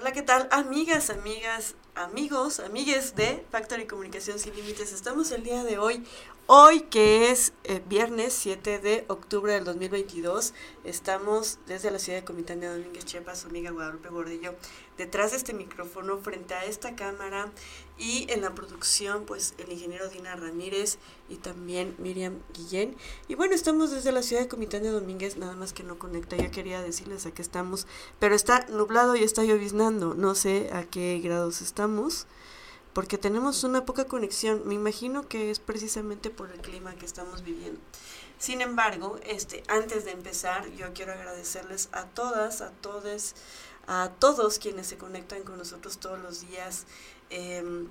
Hola, ¿qué tal? Amigas, amigas, amigos, amigues de Factory Comunicación Sin Límites. Estamos el día de hoy Hoy que es eh, viernes 7 de octubre del 2022, estamos desde la ciudad de Comitán de Domínguez, Chiapas, su amiga Guadalupe Gordillo, detrás de este micrófono, frente a esta cámara y en la producción, pues el ingeniero Dina Ramírez y también Miriam Guillén. Y bueno, estamos desde la ciudad de Comitán de Domínguez, nada más que no conecta, ya quería decirles a qué estamos, pero está nublado y está lloviznando, no sé a qué grados estamos porque tenemos una poca conexión. Me imagino que es precisamente por el clima que estamos viviendo. Sin embargo, este, antes de empezar, yo quiero agradecerles a todas, a todos, a todos quienes se conectan con nosotros todos los días. Em,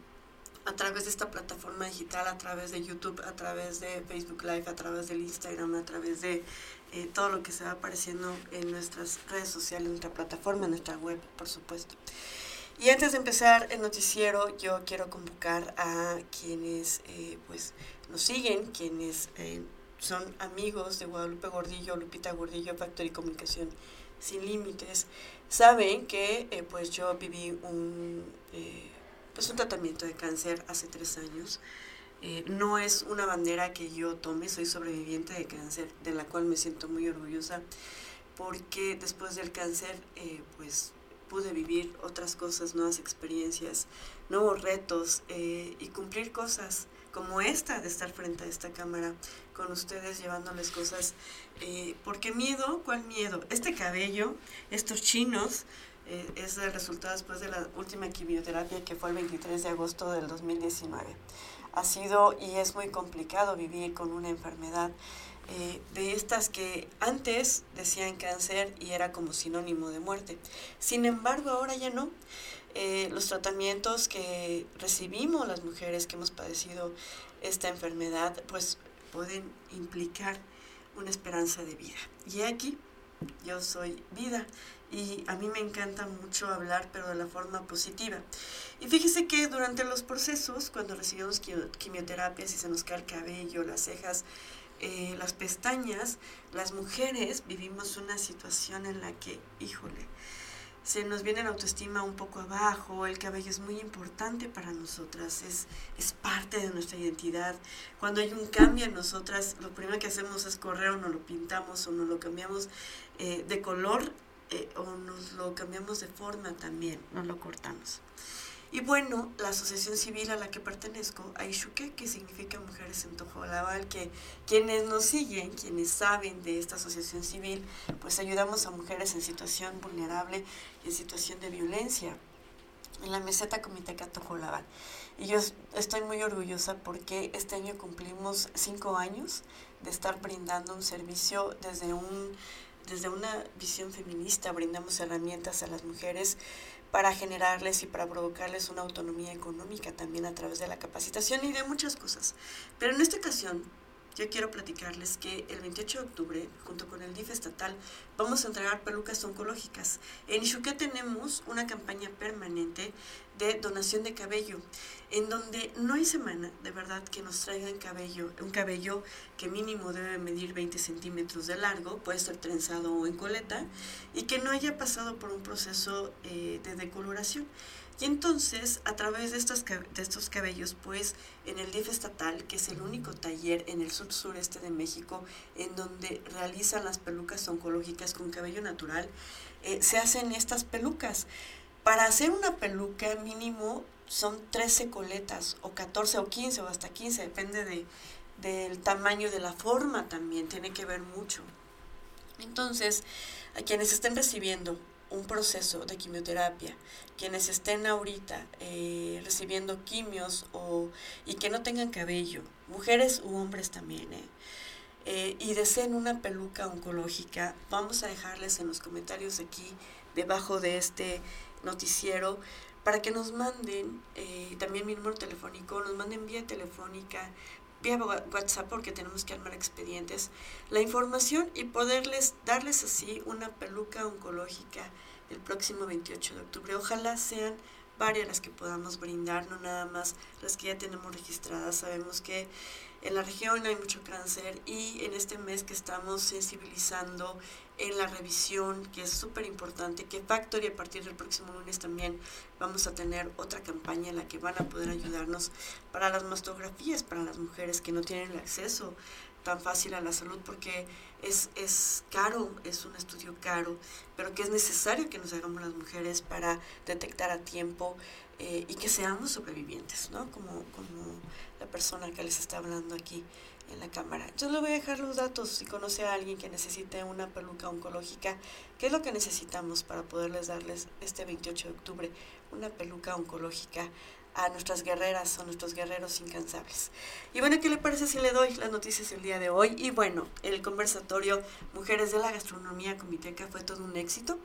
a través de esta plataforma digital, a través de YouTube, a través de Facebook Live, a través del Instagram, a través de eh, todo lo que se va apareciendo en nuestras redes sociales, en nuestra plataforma, en nuestra web, por supuesto. Y antes de empezar el noticiero, yo quiero convocar a quienes eh, pues nos siguen, quienes eh, son amigos de Guadalupe Gordillo, Lupita Gordillo, Factory Comunicación Sin Límites, saben que eh, pues yo viví un, pues un tratamiento de cáncer hace tres años. no es una bandera que yo tome, soy sobreviviente de cáncer, de la cual me siento muy orgullosa, porque después del cáncer, pues pude vivir otras cosas, nuevas experiencias, nuevos retos eh, y cumplir cosas como esta de estar frente a esta cámara con ustedes llevándoles cosas. Eh, porque miedo, ¿cuál miedo? Este cabello, estos chinos, eh, es el resultado después de la última quimioterapia que fue el 23 de agosto del 2019. Ha sido y es muy complicado vivir con una enfermedad eh, de estas que antes decían cáncer y era como sinónimo de muerte. Sin embargo, ahora ya no. Eh, los tratamientos que recibimos las mujeres que hemos padecido esta enfermedad, pues pueden implicar una esperanza de vida. Y aquí yo soy vida y a mí me encanta mucho hablar, pero de la forma positiva. Y fíjese que durante los procesos, cuando recibimos quimioterapias y se nos cae el cabello, las cejas, eh, las pestañas, las mujeres vivimos una situación en la que, híjole, se nos viene la autoestima un poco abajo, el cabello es muy importante para nosotras, es, es parte de nuestra identidad. Cuando hay un cambio en nosotras, lo primero que hacemos es correr o nos lo pintamos o nos lo cambiamos eh, de color eh, o nos lo cambiamos de forma también, nos lo cortamos. Y bueno, la asociación civil a la que pertenezco, Aishuke, que significa Mujeres en Tojolabal, que quienes nos siguen, quienes saben de esta asociación civil, pues ayudamos a mujeres en situación vulnerable y en situación de violencia en la meseta Comiteca Tojolabal. Y yo estoy muy orgullosa porque este año cumplimos cinco años de estar brindando un servicio desde un desde una visión feminista brindamos herramientas a las mujeres para generarles y para provocarles una autonomía económica también a través de la capacitación y de muchas cosas. Pero en esta ocasión yo quiero platicarles que el 28 de octubre, junto con el DIF estatal, vamos a entregar pelucas oncológicas. En Ixuqué tenemos una campaña permanente de donación de cabello, en donde no hay semana, de verdad, que nos traigan cabello, un cabello que mínimo debe medir 20 centímetros de largo, puede ser trenzado o en coleta, y que no haya pasado por un proceso eh, de decoloración. Y entonces, a través de estos, de estos cabellos, pues en el DIF estatal, que es el único taller en el sur sureste de México en donde realizan las pelucas oncológicas con cabello natural, eh, se hacen estas pelucas. Para hacer una peluca mínimo son 13 coletas, o 14 o 15 o hasta 15, depende de, del tamaño de la forma también, tiene que ver mucho. Entonces, a quienes estén recibiendo un proceso de quimioterapia, quienes estén ahorita eh, recibiendo quimios o, y que no tengan cabello, mujeres u hombres también, eh, eh, y deseen una peluca oncológica, vamos a dejarles en los comentarios aquí, debajo de este noticiero, para que nos manden también mi número telefónico, nos manden vía telefónica, vía WhatsApp porque tenemos que armar expedientes, la información y poderles darles así una peluca oncológica el próximo 28 de octubre. Ojalá sean varias las que podamos brindar, no nada más las que ya tenemos registradas. Sabemos que en la región hay mucho cáncer y en este mes que estamos sensibilizando en la revisión, que es súper importante, que Factory a partir del próximo lunes también vamos a tener otra campaña en la que van a poder ayudarnos para las mastografías, para las mujeres que no tienen el acceso tan fácil a la salud porque es, es caro, es un estudio caro, pero que es necesario que nos hagamos las mujeres para detectar a tiempo eh, y que seamos sobrevivientes, ¿no? Como, como la persona que les está hablando aquí en la cámara. Yo le voy a dejar los datos si conoce a alguien que necesite una peluca oncológica, ¿qué es lo que necesitamos para poderles darles este 28 de octubre una peluca oncológica a nuestras guerreras o nuestros guerreros incansables. Y bueno, ¿qué le parece si le doy las noticias el día de hoy? Y bueno, el conversatorio Mujeres de la Gastronomía Comiteca fue todo un éxito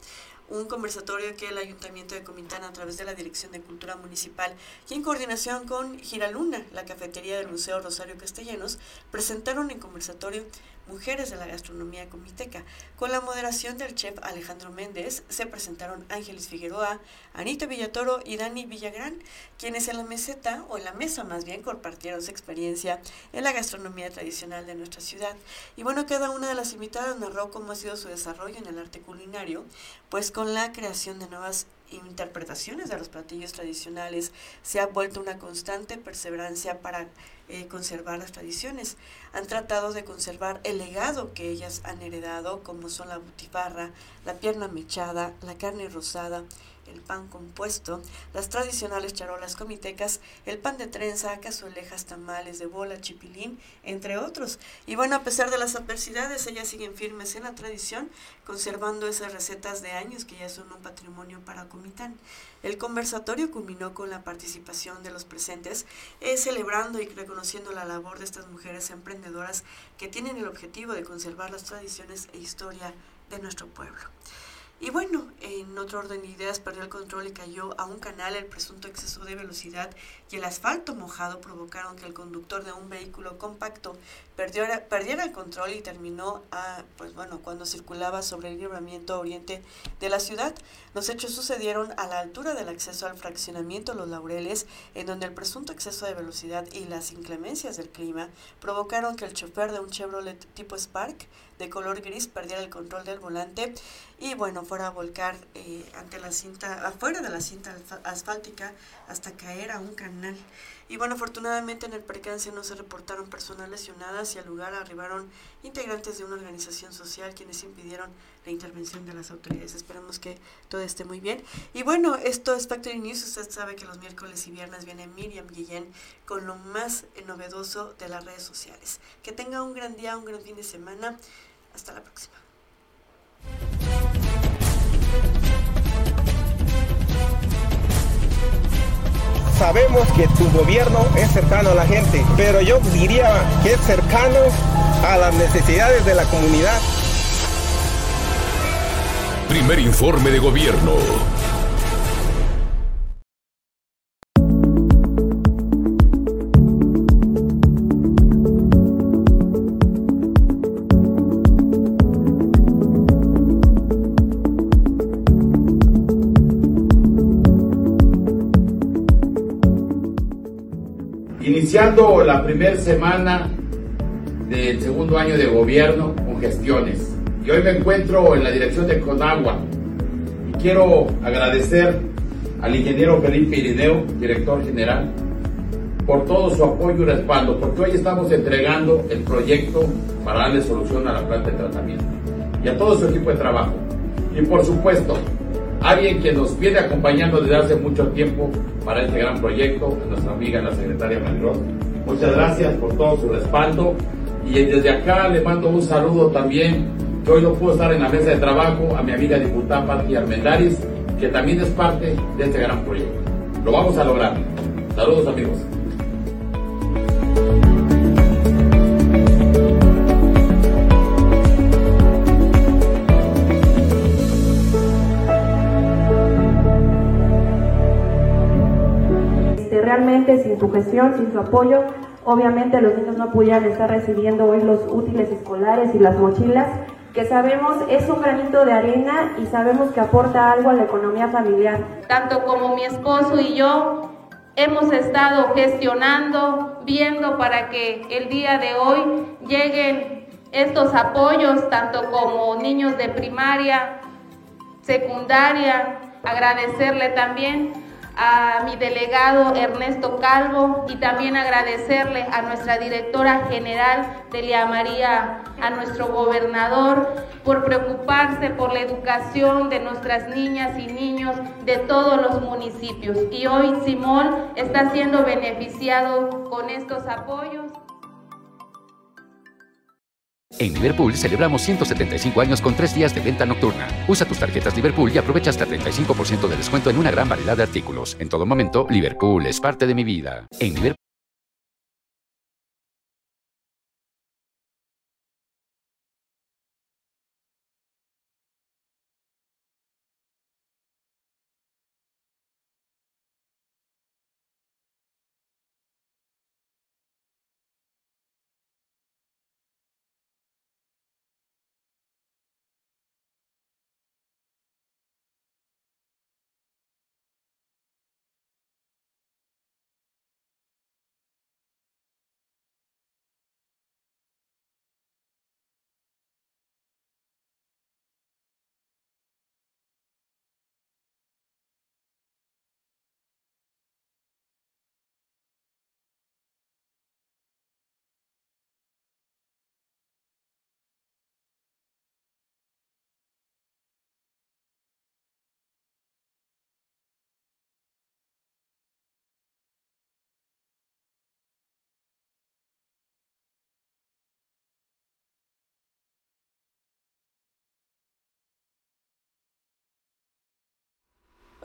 un conversatorio que el Ayuntamiento de Comitán a través de la Dirección de Cultura Municipal y en coordinación con Giraluna, la cafetería del Museo Rosario Castellanos, presentaron en conversatorio Mujeres de la Gastronomía Comiteca. Con la moderación del chef Alejandro Méndez se presentaron Ángeles Figueroa, Anita Villatoro y Dani Villagrán, quienes en la meseta, o en la mesa más bien, compartieron su experiencia en la gastronomía tradicional de nuestra ciudad. Y bueno, cada una de las invitadas narró cómo ha sido su desarrollo en el arte culinario, pues con la creación de nuevas interpretaciones de los platillos tradicionales se ha vuelto una constante perseverancia para eh, conservar las tradiciones. Han tratado de conservar el legado que ellas han heredado, como son la butifarra, la pierna mechada, la carne rosada, el pan compuesto, las tradicionales charolas comitecas, el pan de trenza, cazuelejas, tamales de bola, chipilín, entre otros. Y bueno, a pesar de las adversidades, ellas siguen firmes en la tradición, conservando esas recetas de años que ya son un patrimonio para Comitán. El conversatorio culminó con la participación de los presentes, eh, celebrando y reconociendo la labor de estas mujeres emprendedoras que tienen el objetivo de conservar las tradiciones e historia de nuestro pueblo. Y bueno, en otro orden de ideas, perdió el control y cayó a un canal. El presunto exceso de velocidad y el asfalto mojado provocaron que el conductor de un vehículo compacto perdiera, el control y terminó, a, pues bueno, cuando circulaba sobre el libramiento oriente de la ciudad. Los hechos sucedieron a la altura del acceso al fraccionamiento Los Laureles, en donde el presunto exceso de velocidad y las inclemencias del clima provocaron que el chofer de un Chevrolet tipo Spark de color gris perdiera el control del volante y bueno, fuera a volcar eh, ante la cinta, afuera de la cinta asfáltica hasta caer a un canal. Y bueno, afortunadamente en el percance no se reportaron personas lesionadas y al lugar arribaron integrantes de una organización social quienes impidieron la intervención de las autoridades. Esperamos que todo esté muy bien. Y bueno, esto es Factory News. Usted sabe que los miércoles y viernes viene Miriam Guillén con lo más novedoso de las redes sociales. Que tenga un gran día, un gran fin de semana. Hasta la próxima. Sabemos que tu gobierno es cercano a la gente, pero yo diría que es cercano a las necesidades de la comunidad. Primer informe de gobierno. iniciando la primera semana del segundo año de gobierno con gestiones. Y hoy me encuentro en la dirección de Conagua y quiero agradecer al ingeniero Felipe Irineo, director general, por todo su apoyo y respaldo, porque hoy estamos entregando el proyecto para darle solución a la planta de tratamiento y a todo su equipo de trabajo. Y por supuesto, alguien que nos viene acompañando desde hace mucho tiempo para este gran proyecto, nuestra amiga la secretaria Mariros. Muchas gracias por todo su respaldo y desde acá le mando un saludo también, que hoy no puedo estar en la mesa de trabajo, a mi amiga diputada Patti Armendaris, que también es parte de este gran proyecto. Lo vamos a lograr. Saludos amigos. realmente sin su gestión, sin su apoyo, obviamente los niños no pudieran estar recibiendo hoy los útiles escolares y las mochilas, que sabemos es un granito de arena y sabemos que aporta algo a la economía familiar. Tanto como mi esposo y yo hemos estado gestionando, viendo para que el día de hoy lleguen estos apoyos, tanto como niños de primaria, secundaria, agradecerle también a mi delegado Ernesto Calvo y también agradecerle a nuestra directora general Delia María, a nuestro gobernador por preocuparse por la educación de nuestras niñas y niños de todos los municipios. Y hoy Simón está siendo beneficiado con estos apoyos. En Liverpool celebramos 175 años con tres días de venta nocturna. Usa tus tarjetas Liverpool y aprovecha hasta 35% de descuento en una gran variedad de artículos. En todo momento, Liverpool es parte de mi vida. En Liverpool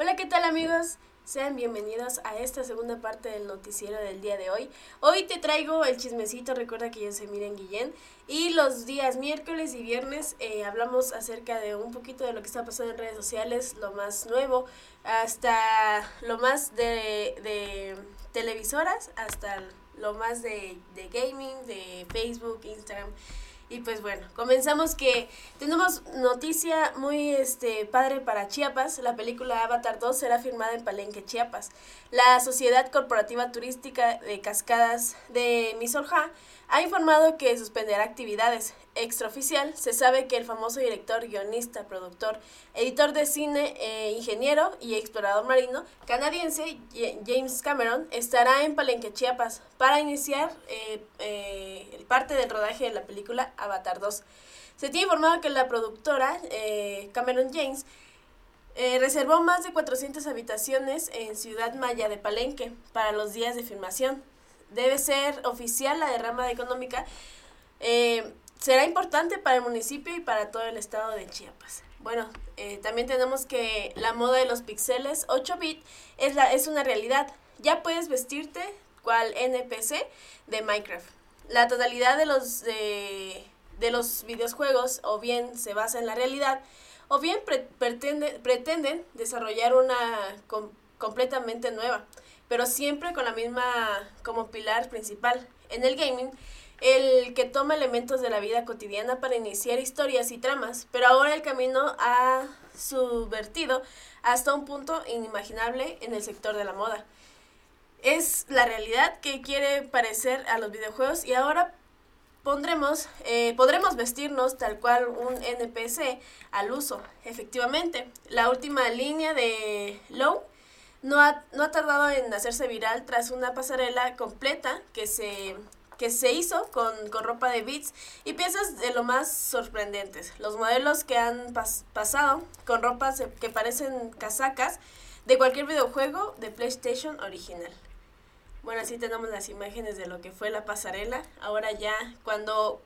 Hola, ¿qué tal amigos? Sean bienvenidos a esta segunda parte del noticiero del día de hoy. Hoy te traigo el chismecito, recuerda que yo soy Miren Guillén. Y los días miércoles y viernes eh, hablamos acerca de un poquito de lo que está pasando en redes sociales, lo más nuevo, hasta lo más de, de televisoras, hasta lo más de, de gaming, de Facebook, Instagram. Y pues bueno, comenzamos que tenemos noticia muy este padre para Chiapas. La película Avatar 2 será filmada en Palenque, Chiapas. La Sociedad Corporativa Turística de Cascadas de Misorja ha informado que suspenderá actividades. Extraoficial, se sabe que el famoso director, guionista, productor, editor de cine, eh, ingeniero y explorador marino canadiense James Cameron estará en Palenque, Chiapas, para iniciar eh, eh, parte del rodaje de la película Avatar 2. Se tiene informado que la productora, Cameron James, reservó más de 400 habitaciones en Ciudad Maya de Palenque para los días de filmación debe ser oficial la derrama económica, eh, será importante para el municipio y para todo el estado de Chiapas. Bueno, eh, también tenemos que la moda de los píxeles 8 bit es, la, es una realidad. Ya puedes vestirte cual NPC de Minecraft. La totalidad de los, de, los videojuegos o bien se basa en la realidad o bien pretende, pretenden desarrollar una completamente nueva pero siempre con la misma como pilar principal. En el gaming, el que toma elementos de la vida cotidiana para iniciar historias y tramas, pero ahora el camino ha subvertido hasta un punto inimaginable en el sector de la moda. Es la realidad que quiere parecer a los videojuegos y ahora pondremos, eh, podremos vestirnos tal cual un NPC al uso. Efectivamente, la última línea de Low no ha, no ha tardado en hacerse viral tras una pasarela completa que se que se hizo con, ropa de Beats y piezas de lo más sorprendentes. Los modelos que han pasado con ropas que parecen casacas de cualquier videojuego de PlayStation original. Bueno, así tenemos las imágenes de lo que fue la pasarela. Ahora ya, cuando,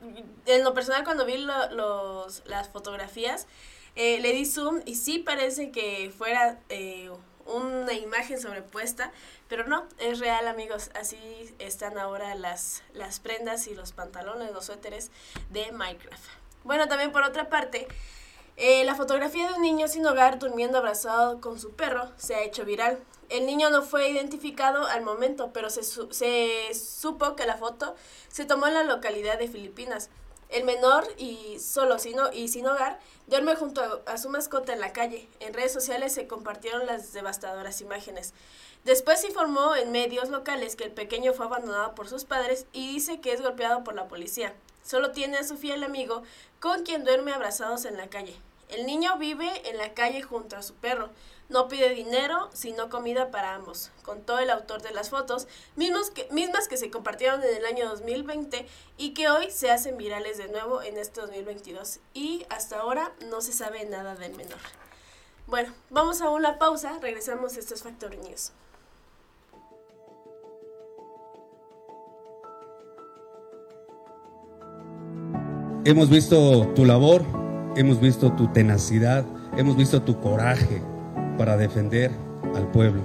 en lo personal, cuando vi los, las fotografías, eh, le di zoom y sí parece que fuera eh, una imagen sobrepuesta, pero no, es real amigos, así están ahora las, las prendas y los pantalones, los suéteres de Minecraft. Bueno, también por otra parte, eh, la fotografía de un niño sin hogar durmiendo abrazado con su perro se ha hecho viral. El niño no fue identificado al momento, pero se, se supo que la foto se tomó en la localidad de Filipinas. El menor y solo sino, y sin hogar duerme junto a, a su mascota en la calle. En redes sociales se compartieron las devastadoras imágenes. Después informó en medios locales que el pequeño fue abandonado por sus padres y dice que es golpeado por la policía. Solo tiene a su fiel amigo con quien duerme abrazados en la calle. El niño vive en la calle junto a su perro. No pide dinero, sino comida para ambos, contó el autor de las fotos, mismas que se compartieron en el año 2020 y que hoy se hacen virales de nuevo en este 2022. Y hasta ahora no se sabe nada del menor. Bueno, vamos a una pausa, regresamos a estos Factor News. Hemos visto tu labor, hemos visto tu tenacidad, hemos visto tu coraje para defender al pueblo.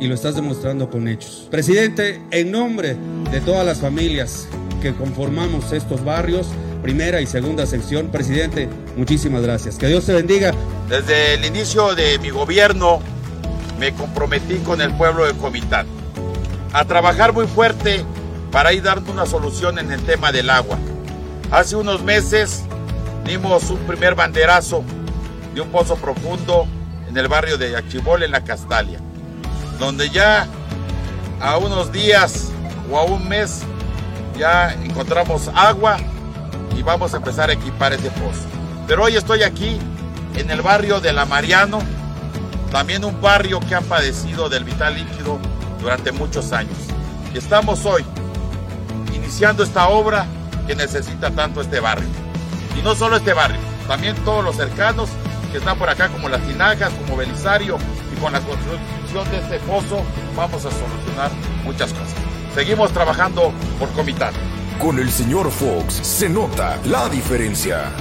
Y lo estás demostrando con hechos. Presidente, en nombre de todas las familias que conformamos estos barrios, primera y segunda sección, presidente, muchísimas gracias. Que Dios te bendiga. Desde el inicio de mi gobierno me comprometí con el pueblo de Comitán a trabajar muy fuerte para ir dando una solución en el tema del agua. Hace unos meses dimos un primer banderazo de un pozo profundo en el barrio de Achibol, en la Castalia, donde ya a unos días o a un mes ya encontramos agua y vamos a empezar a equipar ese pozo. Pero hoy estoy aquí en el barrio de La Mariano, también un barrio que ha padecido del vital líquido durante muchos años. Y estamos hoy iniciando esta obra que necesita tanto este barrio. Y no solo este barrio, también todos los cercanos que están por acá, como Las Tinajas, como Belisario, y con la construcción de este pozo vamos a solucionar muchas cosas. Seguimos trabajando por Comitán. Con el señor Fox se nota la diferencia.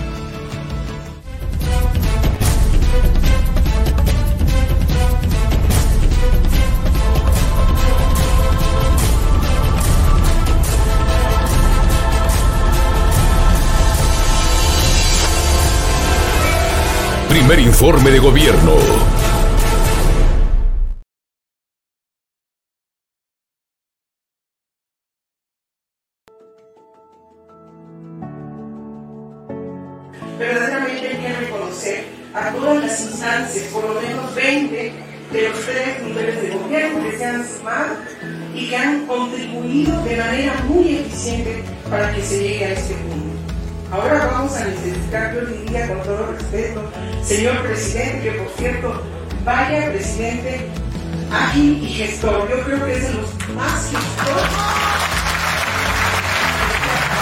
Informe de gobierno.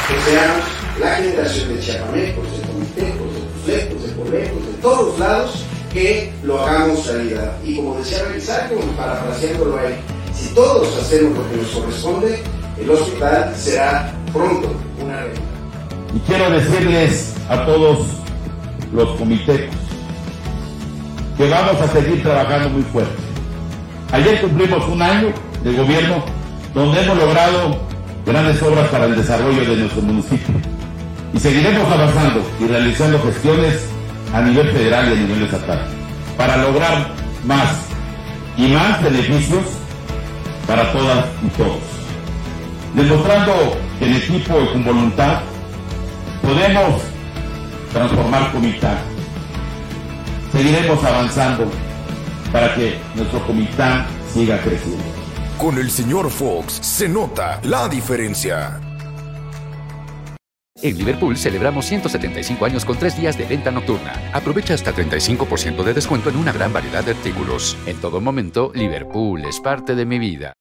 Que seamos la generación de chiapamecos, de comitecos, de tuzlecos, de pollecos, de todos lados, que lo hagamos realidad. Y como decía Belisario, parafraseándolo a él, si todos hacemos lo que nos corresponde, el hospital será pronto una realidad. Y quiero decirles a todos los comités que vamos a seguir trabajando muy fuerte. Ayer cumplimos un año de gobierno donde hemos logrado grandes obras para el desarrollo de nuestro municipio. Y seguiremos avanzando y realizando gestiones a nivel federal y a nivel estatal para lograr más y más beneficios para todas y todos. Demostrando que en equipo y con voluntad podemos transformar Comitán. Seguiremos avanzando para que nuestro Comitán siga creciendo. Con el señor Fox se nota la diferencia. En Liverpool celebramos 175 años con tres días de venta nocturna. Aprovecha hasta 35% de descuento en una gran variedad de artículos. En todo momento, Liverpool es parte de mi vida.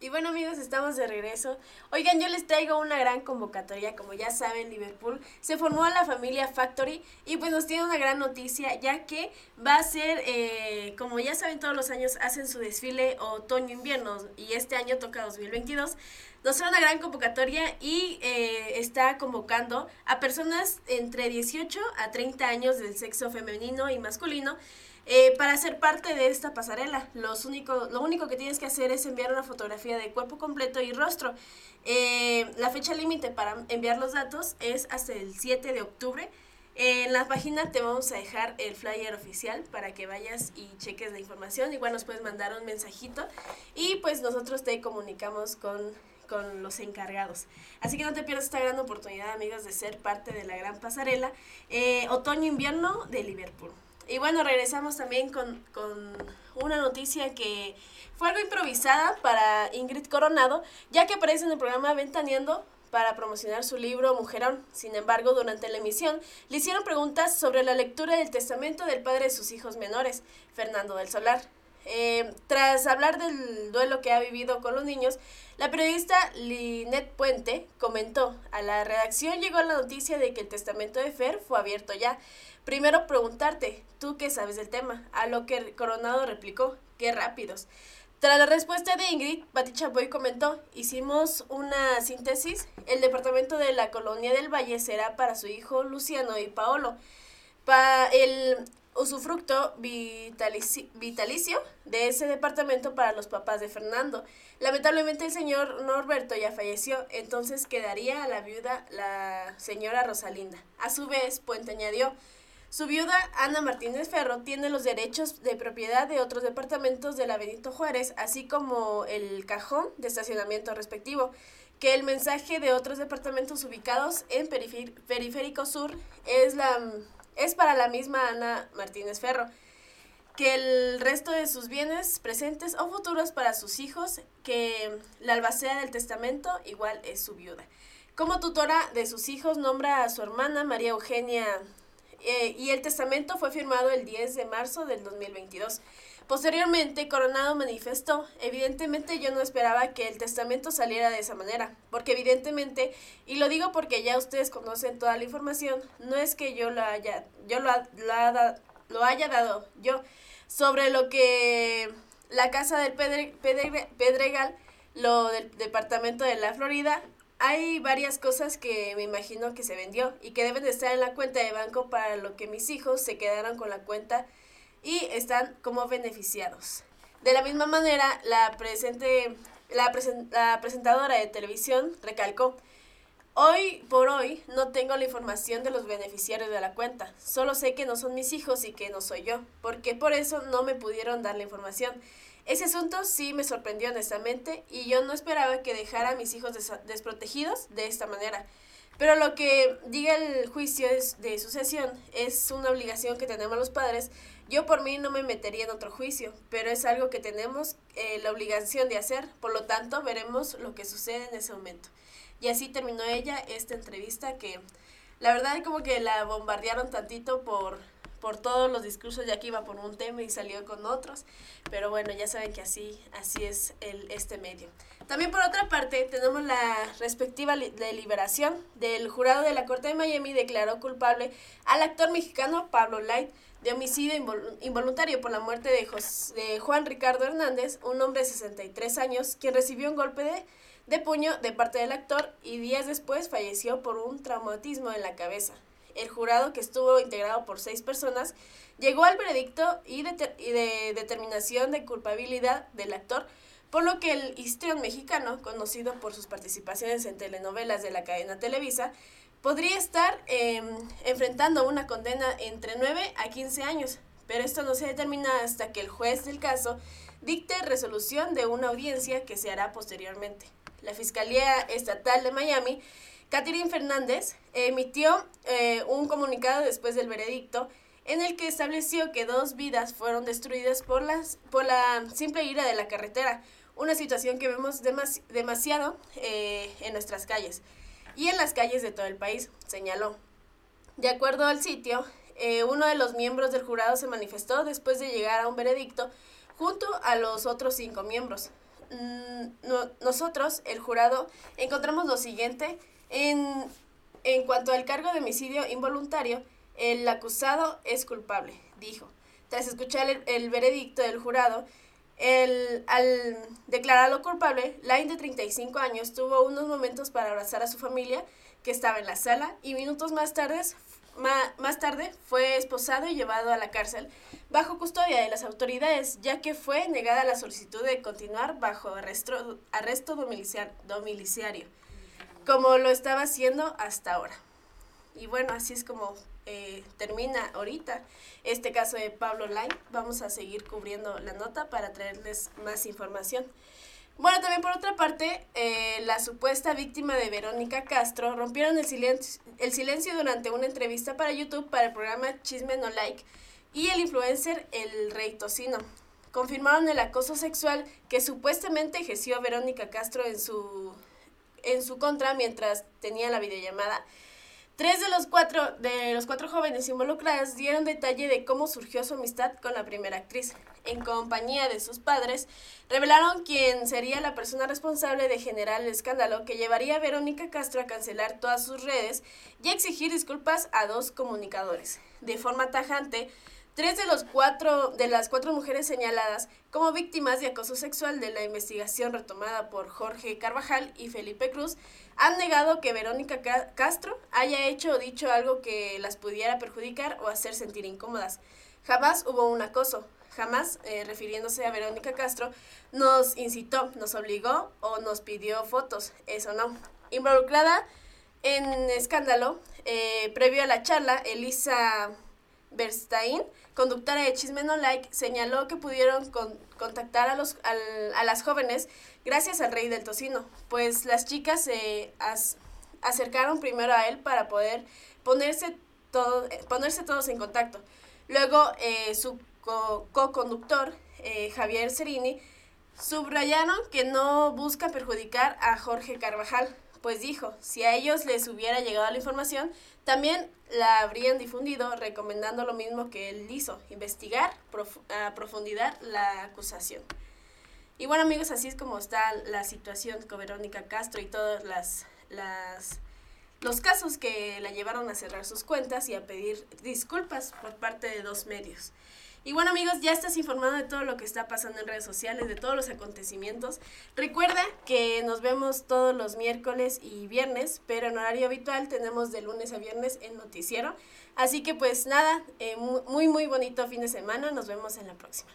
Y bueno amigos, estamos de regreso. Oigan, yo les traigo una gran convocatoria, como ya saben, Liverpool se formó a la familia Factory y pues nos tiene una gran noticia, ya que va a ser, eh, como ya saben, todos los años hacen su desfile otoño-invierno y este año toca 2022. Nos trae una gran convocatoria y eh, está convocando a personas entre 18 a 30 años del sexo femenino y masculino eh, para ser parte de esta pasarela, los único, lo único que tienes que hacer es enviar una fotografía de cuerpo completo y rostro. Eh, la fecha límite para enviar los datos es hasta el 7 de octubre. En la página te vamos a dejar el flyer oficial para que vayas y cheques la información. Igual nos puedes mandar un mensajito y pues nosotros te comunicamos con, con los encargados. Así que no te pierdas esta gran oportunidad, amigos, de ser parte de la gran pasarela eh, otoño-invierno de Liverpool. Y bueno, regresamos también con, con una noticia que fue algo improvisada para Ingrid Coronado, ya que aparece en el programa Ventaneando para promocionar su libro Mujerón. Sin embargo, durante la emisión le hicieron preguntas sobre la lectura del testamento del padre de sus hijos menores, Fernando del Solar. Eh, tras hablar del duelo que ha vivido con los niños, la periodista Linet Puente comentó, a la redacción llegó la noticia de que el testamento de Fer fue abierto ya, Primero preguntarte, ¿tú qué sabes del tema? A lo que Coronado replicó, qué rápidos. Tras la respuesta de Ingrid, Pati Chapoy comentó, hicimos una síntesis, el departamento de la colonia del Valle será para su hijo Luciano y Paolo. Pa el usufructo vitalicio de ese departamento para los papás de Fernando. Lamentablemente el señor Norberto ya falleció, entonces quedaría a la viuda la señora Rosalinda. A su vez, Puente añadió, su viuda, Ana Martínez Ferro, tiene los derechos de propiedad de otros departamentos de la Benito Juárez, así como el cajón de estacionamiento respectivo. Que el mensaje de otros departamentos ubicados en Periférico Sur es, la, es para la misma Ana Martínez Ferro. Que el resto de sus bienes presentes o futuros para sus hijos, que la albacea del testamento igual es su viuda. Como tutora de sus hijos nombra a su hermana María Eugenia eh, y el testamento fue firmado el 10 de marzo del 2022. Posteriormente, Coronado manifestó, evidentemente yo no esperaba que el testamento saliera de esa manera, porque evidentemente, y lo digo porque ya ustedes conocen toda la información, no es que yo lo haya, yo lo, lo haya dado yo, sobre lo que la casa del Pedregal, lo del departamento de la Florida, hay varias cosas que me imagino que se vendió y que deben de estar en la cuenta de banco para lo que mis hijos se quedaron con la cuenta y están como beneficiados. De la misma manera, la, presente, la, la presentadora de televisión recalcó, Hoy por hoy no tengo la información de los beneficiarios de la cuenta, solo sé que no son mis hijos y que no soy yo, porque por eso no me pudieron dar la información. Ese asunto sí me sorprendió honestamente y yo no esperaba que dejara a mis hijos desprotegidos de esta manera. Pero lo que diga el juicio de sucesión es una obligación que tenemos los padres. Yo por mí no me metería en otro juicio, pero es algo que tenemos eh, la obligación de hacer. Por lo tanto, veremos lo que sucede en ese momento. Y así terminó ella esta entrevista que la verdad como que la bombardearon tantito por por todos los discursos, ya que iba por un tema y salió con otros, pero bueno, ya saben que así, así es el, este medio. También por otra parte, tenemos la respectiva deliberación del jurado de la Corte de Miami declaró culpable al actor mexicano Pablo Light de homicidio involuntario por la muerte de, de Juan Ricardo Hernández, un hombre de 63 años, quien recibió un golpe de, de puño de parte del actor y días después falleció por un traumatismo en la cabeza el jurado, que estuvo integrado por seis personas, llegó al veredicto y de, determinación de culpabilidad del actor, por lo que el histrión mexicano, conocido por sus participaciones en telenovelas de la cadena Televisa, podría estar em, enfrentando una condena entre 9 a 15 años, pero esto no se determina hasta que el juez del caso dicte resolución de una audiencia que se hará posteriormente. La Fiscalía Estatal de Miami Catherine Fernández emitió eh, un comunicado después del veredicto en el que estableció que dos vidas fueron destruidas por, las, por la simple ira de la carretera, una situación que vemos demasiado eh, en nuestras calles y en las calles de todo el país, señaló. De acuerdo al sitio, eh, uno de los miembros del jurado se manifestó después de llegar a un veredicto junto a los otros cinco miembros. mm, nosotros, el jurado, encontramos lo siguiente. En, cuanto al cargo de homicidio involuntario, el acusado es culpable, dijo. Tras escuchar el, veredicto del jurado, el, al declararlo culpable, Lain de 35 años tuvo unos momentos para abrazar a su familia que estaba en la sala y minutos más tarde, más tarde fue esposado y llevado a la cárcel bajo custodia de las autoridades, ya que fue negada la solicitud de continuar bajo arresto domiciliario, como lo estaba haciendo hasta ahora. Y bueno, así es como eh, termina ahorita este caso de Pablo Lai. Vamos a seguir cubriendo la nota para traerles más información. Bueno, también por otra parte, eh, la supuesta víctima de Verónica Castro rompieron el silencio, el silencio durante una entrevista para YouTube para el programa Chisme No Like y el influencer El Rey Tocino. Confirmaron el acoso sexual que supuestamente ejerció Verónica Castro en su, en su contra mientras tenía la videollamada Tres de los cuatro, de los cuatro jóvenes involucrados dieron detalle de cómo surgió su amistad con la primera actriz. En compañía de sus padres, revelaron quién sería la persona responsable de generar el escándalo que llevaría a Verónica Castro a cancelar todas sus redes y a exigir disculpas a dos comunicadores. De forma tajante, Tres de, los cuatro, de las cuatro mujeres señaladas como víctimas de acoso sexual de la investigación retomada por Jorge Carvajal y Felipe Cruz han negado que Verónica Castro haya hecho o dicho algo que las pudiera perjudicar o hacer sentir incómodas. Jamás hubo un acoso, jamás, eh, refiriéndose a Verónica Castro, nos incitó, nos obligó o nos pidió fotos, eso no. Involucrada en escándalo, eh, previo a la charla, Elisa Berstain, conductora de Chisme No Like, señaló que pudieron contactar a, los, a las jóvenes gracias al rey del tocino, pues las chicas se acercaron primero a él para poder ponerse, todo, ponerse todos en contacto. Luego eh, su co-conductor, eh, Javier Cerini, subrayaron que no busca perjudicar a Jorge Carvajal, pues dijo, si a ellos les hubiera llegado la información, también la habrían difundido recomendando lo mismo que él hizo, investigar a profundidad la acusación. Y bueno amigos, así es como está la situación con Verónica Castro y todos las, las, los casos que la llevaron a cerrar sus cuentas y a pedir disculpas por parte de dos medios. Y bueno amigos, ya estás informado de todo lo que está pasando en redes sociales, de todos los acontecimientos. Recuerda que nos vemos todos los miércoles y viernes, pero en horario habitual tenemos de lunes a viernes en noticiero. Así que pues nada, eh, muy muy bonito fin de semana, nos vemos en la próxima.